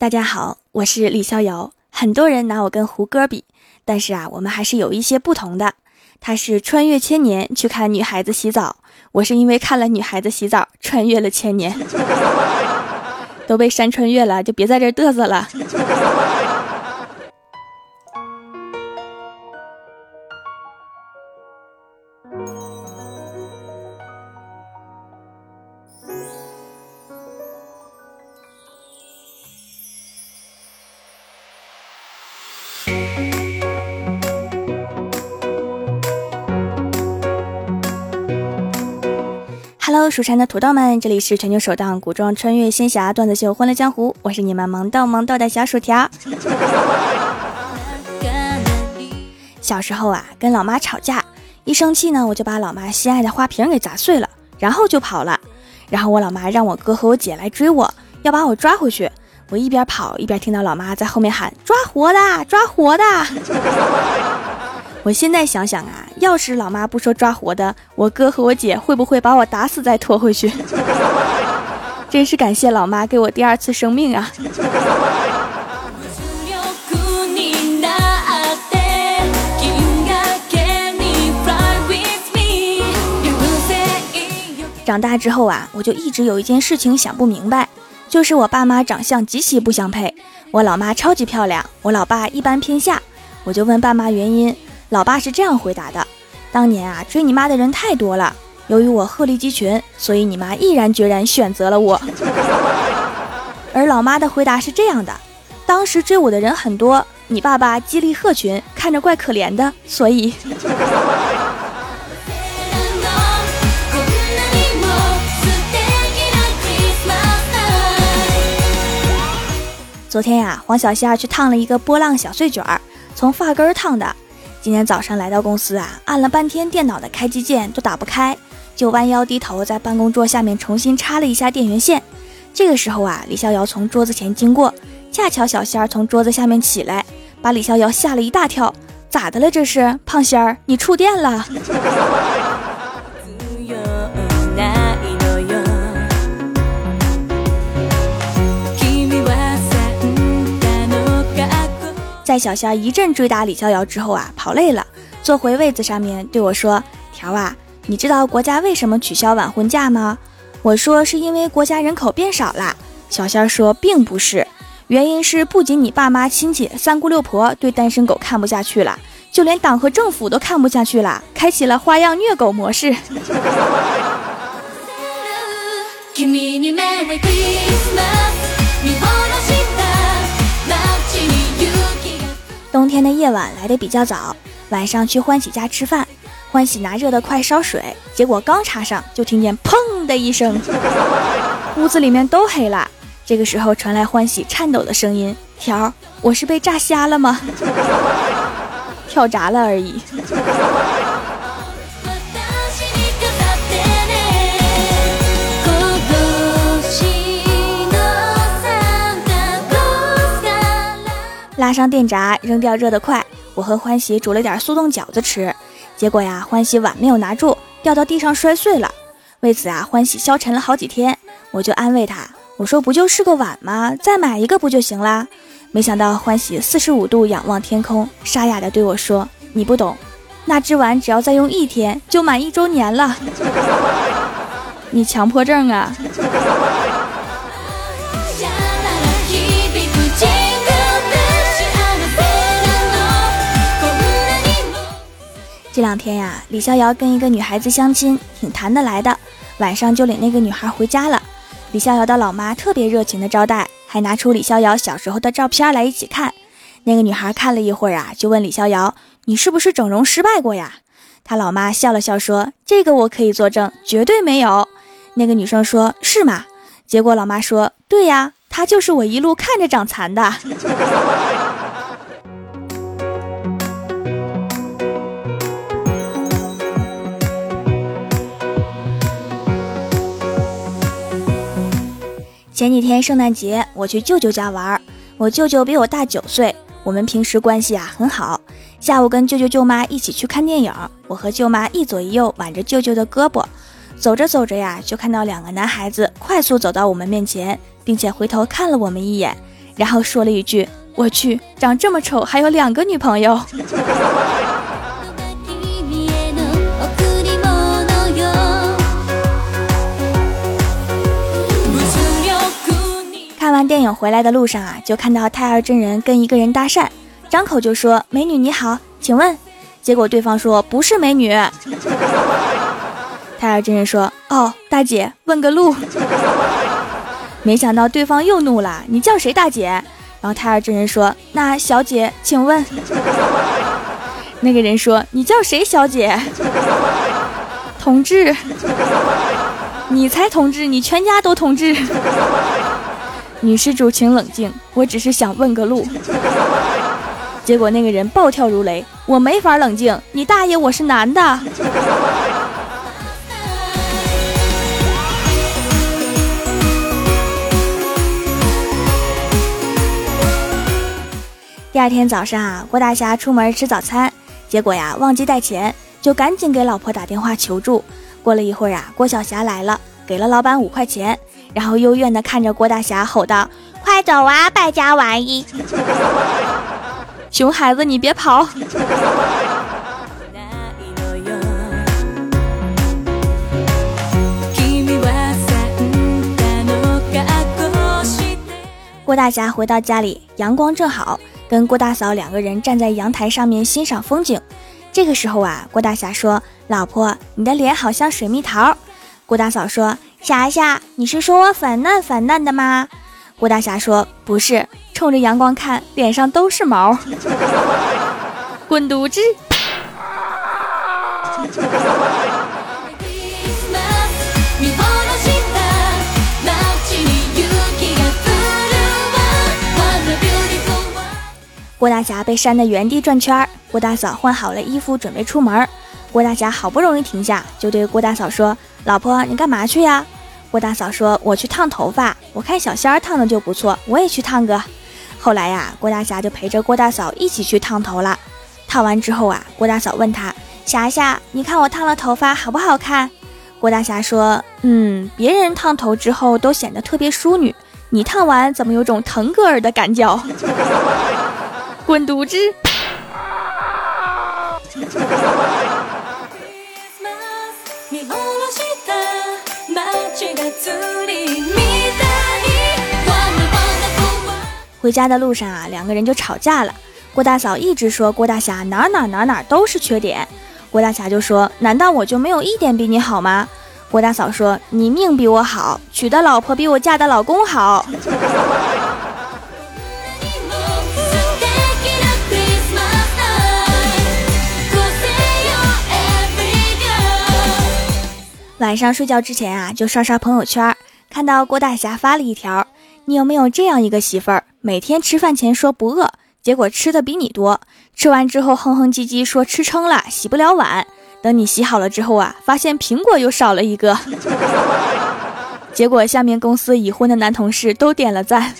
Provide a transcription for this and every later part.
大家好，我是李逍遥。很多人拿我跟胡歌比，但是啊，我们还是有一些不同的。他是穿越千年去看女孩子洗澡，我是因为看了女孩子洗澡穿越了千年。都被山穿越了，就别在这嘚瑟了。Hello，蜀山的土豆们，这里是全球首档古装穿越仙侠段子秀《欢乐江湖》，我是你们萌逗萌逗的小薯条。小时候啊，跟老妈吵架，一生气呢，我就把老妈心爱的花瓶给砸碎了，然后就跑了。然后我老妈让我哥和我姐来追我，要把我抓回去。我一边跑一边听到老妈在后面喊：“抓活的，抓活的！”我现在想想啊，要是老妈不说抓活的，我哥和我姐会不会把我打死再拖回去？真是感谢老妈给我第二次生命啊！长大之后啊，我就一直有一件事情想不明白，就是我爸妈长相极其不相配，我老妈超级漂亮，我老爸一般偏下，我就问爸妈原因。老爸是这样回答的：“当年啊，追你妈的人太多了，由于我鹤立鸡群，所以你妈毅然决然选择了我。”而老妈的回答是这样的：“当时追我的人很多，你爸爸激励鹤群，看着怪可怜的，所以。”昨天呀，黄小仙去烫了一个波浪小碎卷儿，从发根烫的。今天早上来到公司啊，按了半天电脑的开机键都打不开，就弯腰低头在办公桌下面重新插了一下电源线。这个时候啊，李逍遥从桌子前经过，恰巧小仙儿从桌子下面起来，把李逍遥吓了一大跳。咋的了？这是胖仙儿，你触电了？在小仙一阵追打李逍遥之后啊，跑累了，坐回位子上面对我说：“条啊，你知道国家为什么取消晚婚假吗？”我说：“是因为国家人口变少了。”小仙说：“并不是，原因是不仅你爸妈亲戚三姑六婆对单身狗看不下去了，就连党和政府都看不下去了，开启了花样虐狗模式。”冬天的夜晚来得比较早，晚上去欢喜家吃饭，欢喜拿热的快烧水，结果刚插上就听见砰的一声，屋子里面都黑了。这个时候传来欢喜颤抖的声音：“条，我是被炸瞎了吗？跳闸了而已。”拉上电闸，扔掉热得快。我和欢喜煮了点速冻饺子吃，结果呀，欢喜碗没有拿住，掉到地上摔碎了。为此啊，欢喜消沉了好几天。我就安慰他，我说不就是个碗吗？再买一个不就行啦？没想到欢喜四十五度仰望天空，沙哑的对我说：“你不懂，那只碗只要再用一天，就满一周年了。你强迫症啊！”这两天呀，李逍遥跟一个女孩子相亲，挺谈得来的。晚上就领那个女孩回家了。李逍遥的老妈特别热情的招待，还拿出李逍遥小时候的照片来一起看。那个女孩看了一会儿啊，就问李逍遥：“你是不是整容失败过呀？”他老妈笑了笑说：“这个我可以作证，绝对没有。”那个女生说：“是吗？”结果老妈说：“对呀，他就是我一路看着长残的。”前几天圣诞节，我去舅舅家玩。我舅舅比我大九岁，我们平时关系啊很好。下午跟舅舅舅妈一起去看电影，我和舅妈一左一右挽着舅舅的胳膊，走着走着呀，就看到两个男孩子快速走到我们面前，并且回头看了我们一眼，然后说了一句：“我去，长这么丑还有两个女朋友。”看完电影回来的路上啊，就看到太二真人跟一个人搭讪，张口就说：“美女你好，请问？”结果对方说：“不是美女。” 太二真人说：“哦，大姐，问个路。” 没想到对方又怒了：“你叫谁大姐？”然后太二真人说：“那小姐，请问？” 那个人说：“你叫谁小姐？”同志，你才同志，你全家都同志。女施主，请冷静，我只是想问个路。结果那个人暴跳如雷：“我没法冷静，你大爷，我是男的。”第二天早上啊，郭大侠出门吃早餐，结果呀忘记带钱，就赶紧给老婆打电话求助。过了一会儿啊，郭晓霞来了，给了老板五块钱，然后幽怨的看着郭大侠吼道：“快走啊，败家玩意！熊孩子，你别跑！”郭大侠回到家里，阳光正好。跟郭大嫂两个人站在阳台上面欣赏风景，这个时候啊，郭大侠说：“老婆，你的脸好像水蜜桃。”郭大嫂说：“霞霞，你是说我粉嫩粉嫩的吗？”郭大侠说：“不是，冲着阳光看，脸上都是毛。”滚犊子！郭大侠被扇得原地转圈儿，郭大嫂换好了衣服准备出门。郭大侠好不容易停下，就对郭大嫂说：“老婆，你干嘛去呀？”郭大嫂说：“我去烫头发，我看小仙儿烫的就不错，我也去烫个。”后来呀，郭大侠就陪着郭大嫂一起去烫头了。烫完之后啊，郭大嫂问他：“霞霞，你看我烫了头发好不好看？”郭大侠说：“嗯，别人烫头之后都显得特别淑女，你烫完怎么有种腾格尔的感觉？” 滚犊子！回家的路上啊，两个人就吵架了。郭大嫂一直说郭大侠哪哪哪哪都是缺点，郭大侠就说：“难道我就没有一点比你好吗？”郭大嫂说：“你命比我好，娶的老婆比我嫁的老公好。”晚上睡觉之前啊，就刷刷朋友圈，看到郭大侠发了一条：“你有没有这样一个媳妇儿，每天吃饭前说不饿，结果吃的比你多，吃完之后哼哼唧唧说吃撑了，洗不了碗，等你洗好了之后啊，发现苹果又少了一个，结果下面公司已婚的男同事都点了赞。”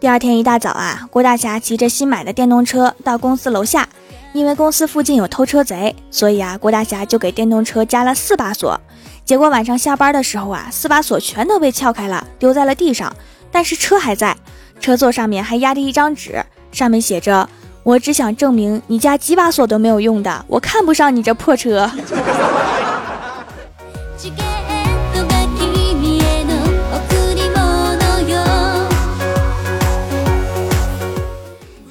第二天一大早啊，郭大侠骑着新买的电动车到公司楼下，因为公司附近有偷车贼，所以啊，郭大侠就给电动车加了四把锁。结果晚上下班的时候啊，四把锁全都被撬开了，丢在了地上，但是车还在，车座上面还压着一张纸，上面写着：“我只想证明你家几把锁都没有用的，我看不上你这破车。”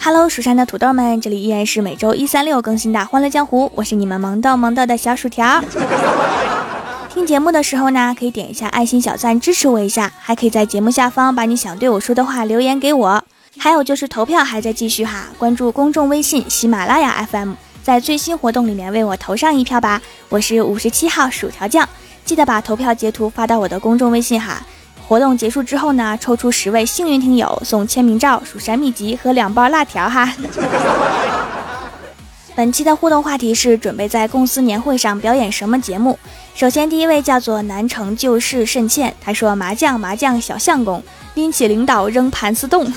Hello，蜀山的土豆们，这里依然是每周一、三、六更新的《欢乐江湖》，我是你们萌豆萌豆的小薯条。听节目的时候呢，可以点一下爱心小赞支持我一下，还可以在节目下方把你想对我说的话留言给我。还有就是投票还在继续哈，关注公众微信喜马拉雅 FM，在最新活动里面为我投上一票吧。我是五十七号薯条酱，记得把投票截图发到我的公众微信哈。活动结束之后呢，抽出十位幸运听友送签名照、蜀山秘籍和两包辣条哈。本期的互动话题是准备在公司年会上表演什么节目？首先第一位叫做南城旧事甚欠，他说麻将麻将小相公拎起领导扔盘丝洞。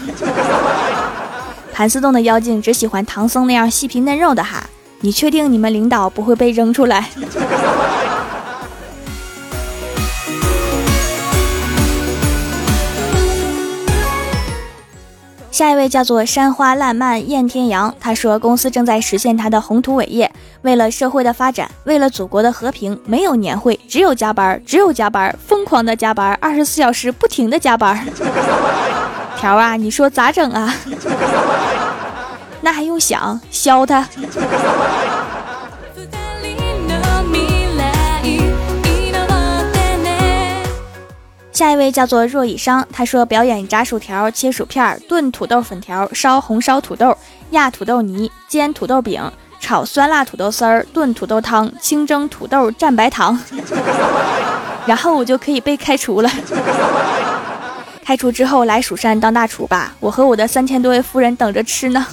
盘丝洞的妖精只喜欢唐僧那样细皮嫩肉的哈。你确定你们领导不会被扔出来？下一位叫做山花烂漫燕天阳，他说公司正在实现他的宏图伟业，为了社会的发展，为了祖国的和平，没有年会，只有加班，只有加班，疯狂的加班，二十四小时不停的加班。条啊，你说咋整啊？那还用想，削他。下一位叫做若以商，他说表演炸薯条、切薯片、炖土豆粉条、烧红烧土豆、压土豆泥、煎土豆饼、炒酸辣土豆丝儿、炖土豆汤、清蒸土豆蘸白糖，然后我就可以被开除了。开除之后来蜀山当大厨吧，我和我的三千多位夫人等着吃呢。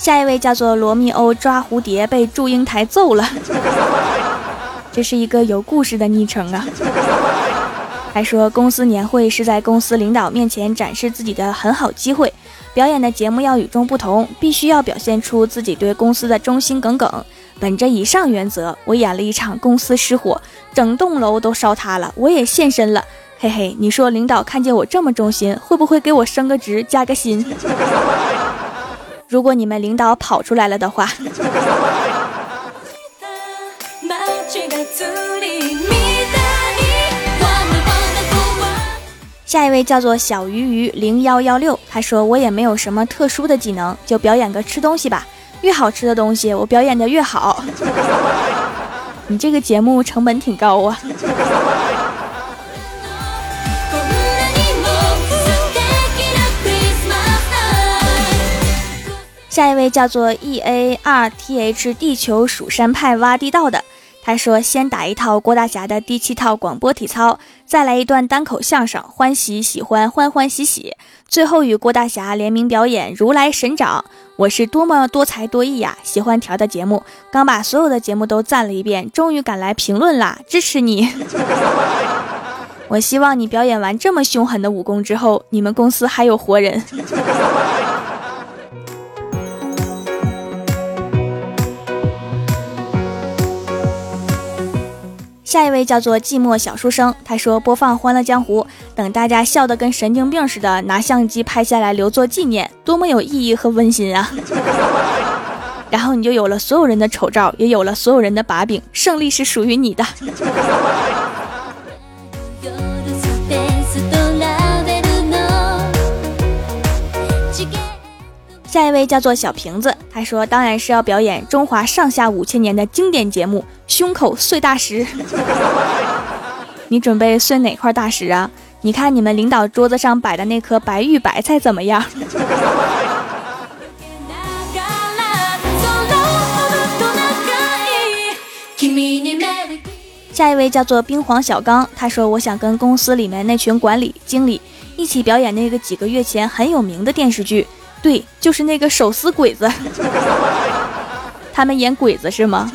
下一位叫做罗密欧抓蝴蝶被祝英台揍了，这是一个有故事的昵称啊。还说公司年会是在公司领导面前展示自己的很好机会，表演的节目要与众不同，必须要表现出自己对公司的忠心耿耿。本着以上原则，我演了一场公司失火，整栋楼都烧塌了，我也现身了。嘿嘿，你说领导看见我这么忠心，会不会给我升个职加个薪？如果你们领导跑出来了的话，下一位叫做小鱼鱼零幺幺六，他说我也没有什么特殊的技能，就表演个吃东西吧，越好吃的东西我表演的越好。你这个节目成本挺高啊。下一位叫做 E A R T H 地球蜀山派挖地道的，他说：“先打一套郭大侠的第七套广播体操，再来一段单口相声，欢喜喜欢欢欢喜喜，最后与郭大侠联名表演如来神掌。我是多么多才多艺呀！喜欢条的节目，刚把所有的节目都赞了一遍，终于赶来评论啦，支持你！我希望你表演完这么凶狠的武功之后，你们公司还有活人。”下一位叫做寂寞小书生，他说播放《欢乐江湖》，等大家笑得跟神经病似的，拿相机拍下来留作纪念，多么有意义和温馨啊！然后你就有了所有人的丑照，也有了所有人的把柄，胜利是属于你的。下一位叫做小瓶子，他说当然是要表演中华上下五千年的经典节目。胸口碎大石，你准备碎哪块大石啊？你看你们领导桌子上摆的那颗白玉白菜怎么样？下一位叫做冰皇小刚，他说我想跟公司里面那群管理经理一起表演那个几个月前很有名的电视剧，对，就是那个手撕鬼子，他们演鬼子是吗？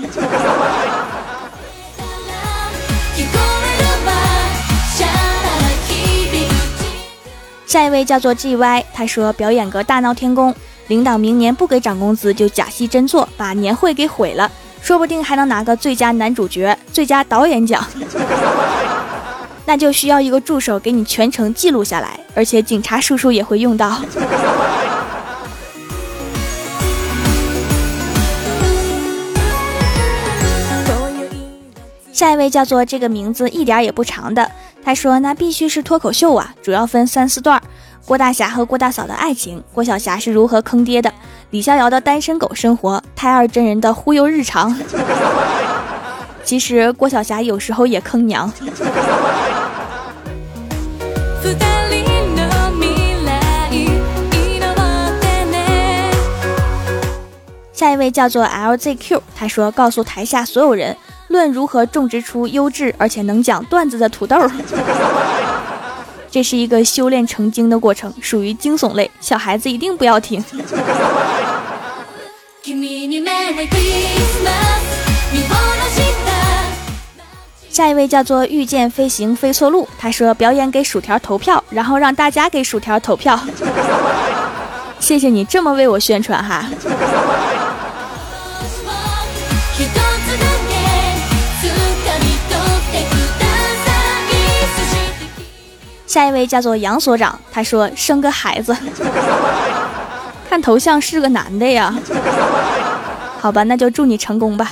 下一位叫做 G Y，他说表演个大闹天宫，领导明年不给涨工资就假戏真做，把年会给毁了，说不定还能拿个最佳男主角、最佳导演奖。那就需要一个助手给你全程记录下来，而且警察叔叔也会用到。下一位叫做这个名字一点也不长的。他说：“那必须是脱口秀啊，主要分三四段：郭大侠和郭大嫂的爱情，郭晓霞是如何坑爹的，李逍遥的单身狗生活，太二真人的忽悠日常。其实郭晓霞有时候也坑娘。”下一位叫做 LZQ，他说：“告诉台下所有人。”论如何种植出优质而且能讲段子的土豆，这是一个修炼成精的过程，属于惊悚类，小孩子一定不要听。下一位叫做遇见飞行飞错路，他说表演给薯条投票，然后让大家给薯条投票。谢谢你这么为我宣传哈。下一位叫做杨所长，他说生个孩子，看头像是个男的呀。好吧，那就祝你成功吧。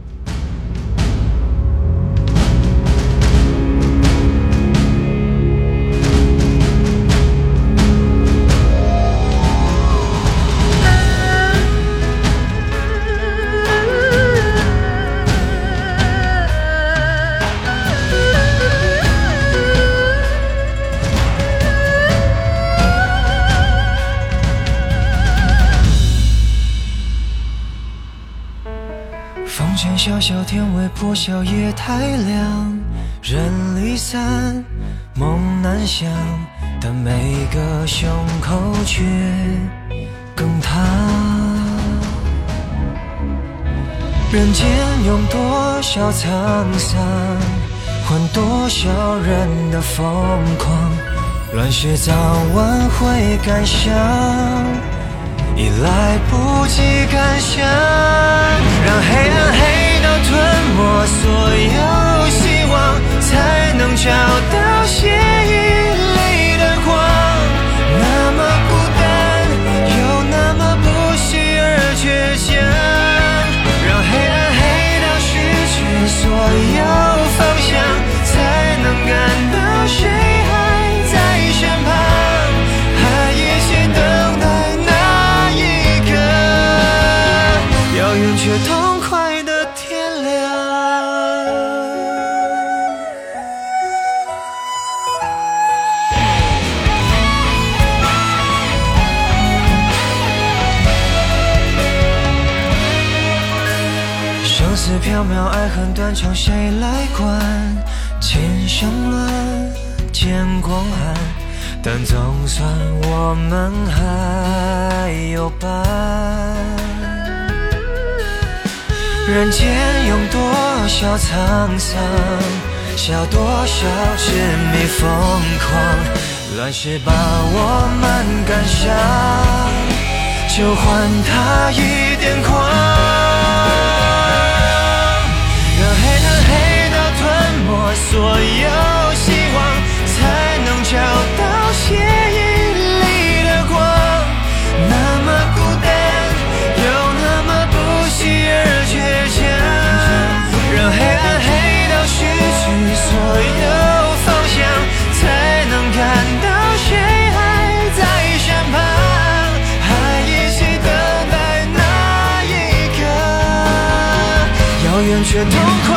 小小天未破晓，夜太凉，人离散，梦难想，但每个胸口却更烫。人间用多少沧桑，换多少人的疯狂？乱世早晚会感伤，已来不及感想，让黑暗黑。把所有希望，才能找到渺渺爱恨断肠，谁来管？千山乱，见光寒，但总算我们还有伴。人间有多少沧桑，笑多少痴迷疯狂，乱世把我们赶上，就换他一点光。所有希望，才能找到血液里的光。那么孤单，又那么不息而倔强，让黑暗黑到失去所有方向，才能看到谁还在身旁，还一起等待那一刻，遥远却痛快